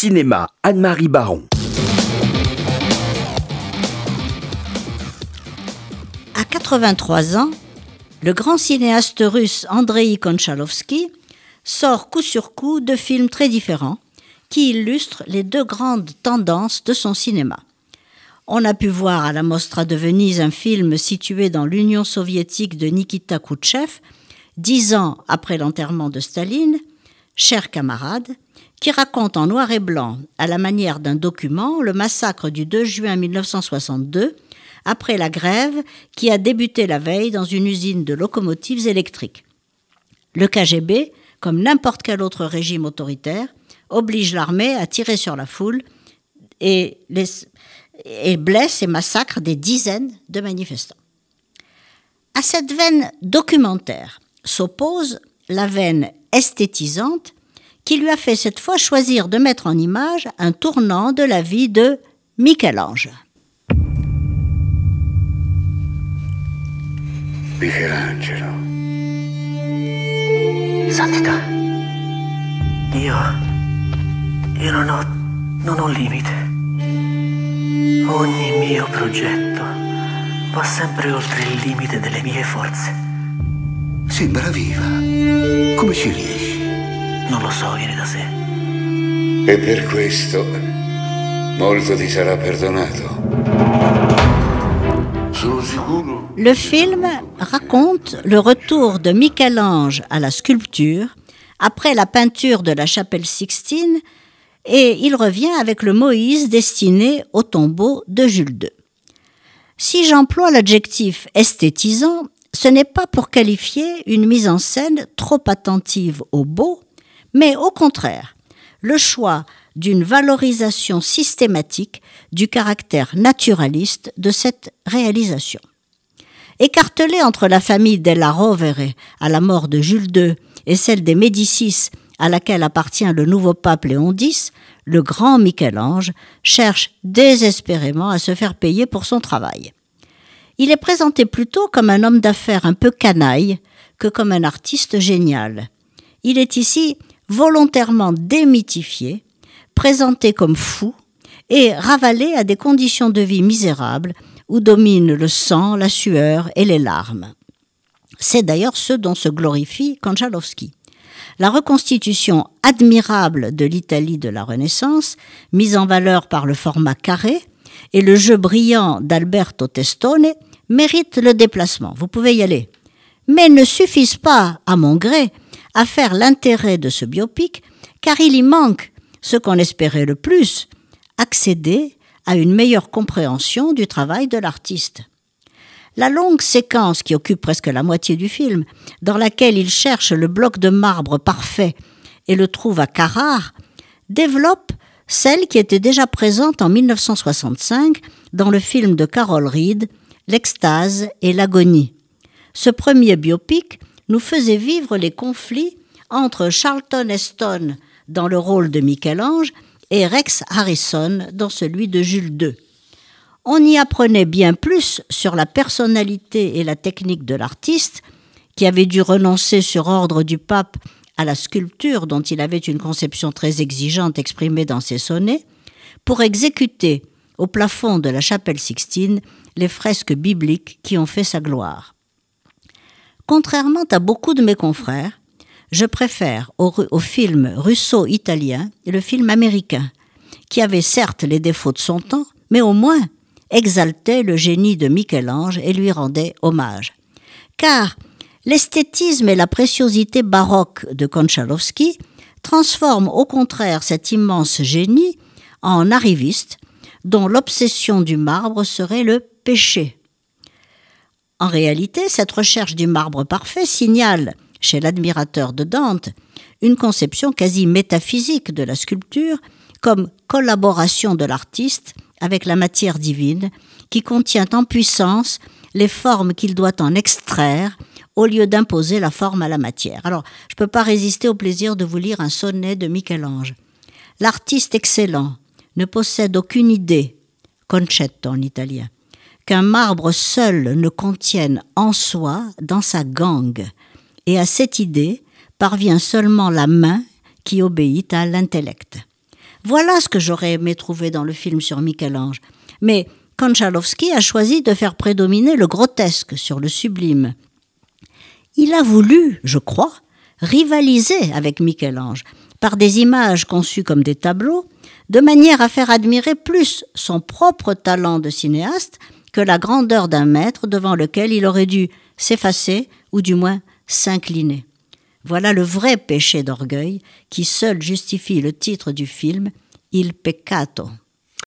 Cinéma, Anne-Marie Baron. À 83 ans, le grand cinéaste russe Andrei Konchalovsky sort coup sur coup deux films très différents qui illustrent les deux grandes tendances de son cinéma. On a pu voir à la Mostra de Venise un film situé dans l'Union soviétique de Nikita Khrouchtchev, dix ans après l'enterrement de Staline, Chers camarades, qui raconte en noir et blanc, à la manière d'un document, le massacre du 2 juin 1962, après la grève qui a débuté la veille dans une usine de locomotives électriques. Le KGB, comme n'importe quel autre régime autoritaire, oblige l'armée à tirer sur la foule et, blesse et massacre des dizaines de manifestants. À cette veine documentaire s'oppose la veine esthétisante qui lui a fait cette fois choisir de mettre en image un tournant de la vie de Michel-Ange. Michelangelo. Santità. Io. Io non ho. non ho limite. Ogni mio progetto va sempre oltre il limite delle mie forze. Sembra viva. Come ci riesci? Non lo so, viene da sé. E per questo molto ti sarà perdonato. Sono sicuro. Le film raconte le retour de Michel-Ange à la sculpture après la peinture de la chapelle Sixtine et il revient avec le Moïse destiné au tombeau de Jules II. Si j'emploie l'adjectif esthétisant, ce n'est pas pour qualifier une mise en scène trop attentive au beau, mais au contraire, le choix d'une valorisation systématique du caractère naturaliste de cette réalisation. Écartelée entre la famille della Rovere à la mort de Jules II et celle des Médicis à laquelle appartient le nouveau pape Léon X, le grand Michel-Ange cherche désespérément à se faire payer pour son travail. Il est présenté plutôt comme un homme d'affaires un peu canaille que comme un artiste génial. Il est ici volontairement démythifié, présenté comme fou et ravalé à des conditions de vie misérables où dominent le sang, la sueur et les larmes. C'est d'ailleurs ce dont se glorifie Konchalovsky. La reconstitution admirable de l'Italie de la Renaissance, mise en valeur par le format carré, et le jeu brillant d'Alberto Testone mérite le déplacement. Vous pouvez y aller. Mais ne suffisent pas, à mon gré, à faire l'intérêt de ce biopic, car il y manque ce qu'on espérait le plus, accéder à une meilleure compréhension du travail de l'artiste. La longue séquence qui occupe presque la moitié du film, dans laquelle il cherche le bloc de marbre parfait et le trouve à Carrare, développe celle qui était déjà présente en 1965 dans le film de Carol Reed, L'extase et l'agonie. Ce premier biopic nous faisait vivre les conflits entre Charlton Heston dans le rôle de Michel-Ange et Rex Harrison dans celui de Jules II. On y apprenait bien plus sur la personnalité et la technique de l'artiste, qui avait dû renoncer sur ordre du pape à la sculpture dont il avait une conception très exigeante exprimée dans ses sonnets, pour exécuter au plafond de la chapelle Sixtine les fresques bibliques qui ont fait sa gloire. Contrairement à beaucoup de mes confrères, je préfère au, film russo-italien le film américain, qui avait certes les défauts de son temps, mais au moins exaltait le génie de Michel-Ange et lui rendait hommage. Car l'esthétisme et la préciosité baroque de Konchalovsky transforment au contraire cet immense génie en arriviste dont l'obsession du marbre serait le péché. En réalité, cette recherche du marbre parfait signale, chez l'admirateur de Dante, une conception quasi métaphysique de la sculpture comme collaboration de l'artiste avec la matière divine qui contient en puissance les formes qu'il doit en extraire au lieu d'imposer la forme à la matière. Alors, je ne peux pas résister au plaisir de vous lire un sonnet de Michel-Ange. L'artiste excellent ne possède aucune idée, concetto en italien, qu'un marbre seul ne contienne en soi dans sa gangue, et à cette idée parvient seulement la main qui obéit à l'intellect. Voilà ce que j'aurais aimé trouver dans le film sur Michel-Ange. Mais Konchalovsky a choisi de faire prédominer le grotesque sur le sublime. Il a voulu, je crois, rivaliser avec Michel-Ange par des images conçues comme des tableaux, de manière à faire admirer plus son propre talent de cinéaste que la grandeur d'un maître devant lequel il aurait dû s'effacer ou du moins s'incliner. Voilà le vrai péché d'orgueil qui seul justifie le titre du film Il peccato.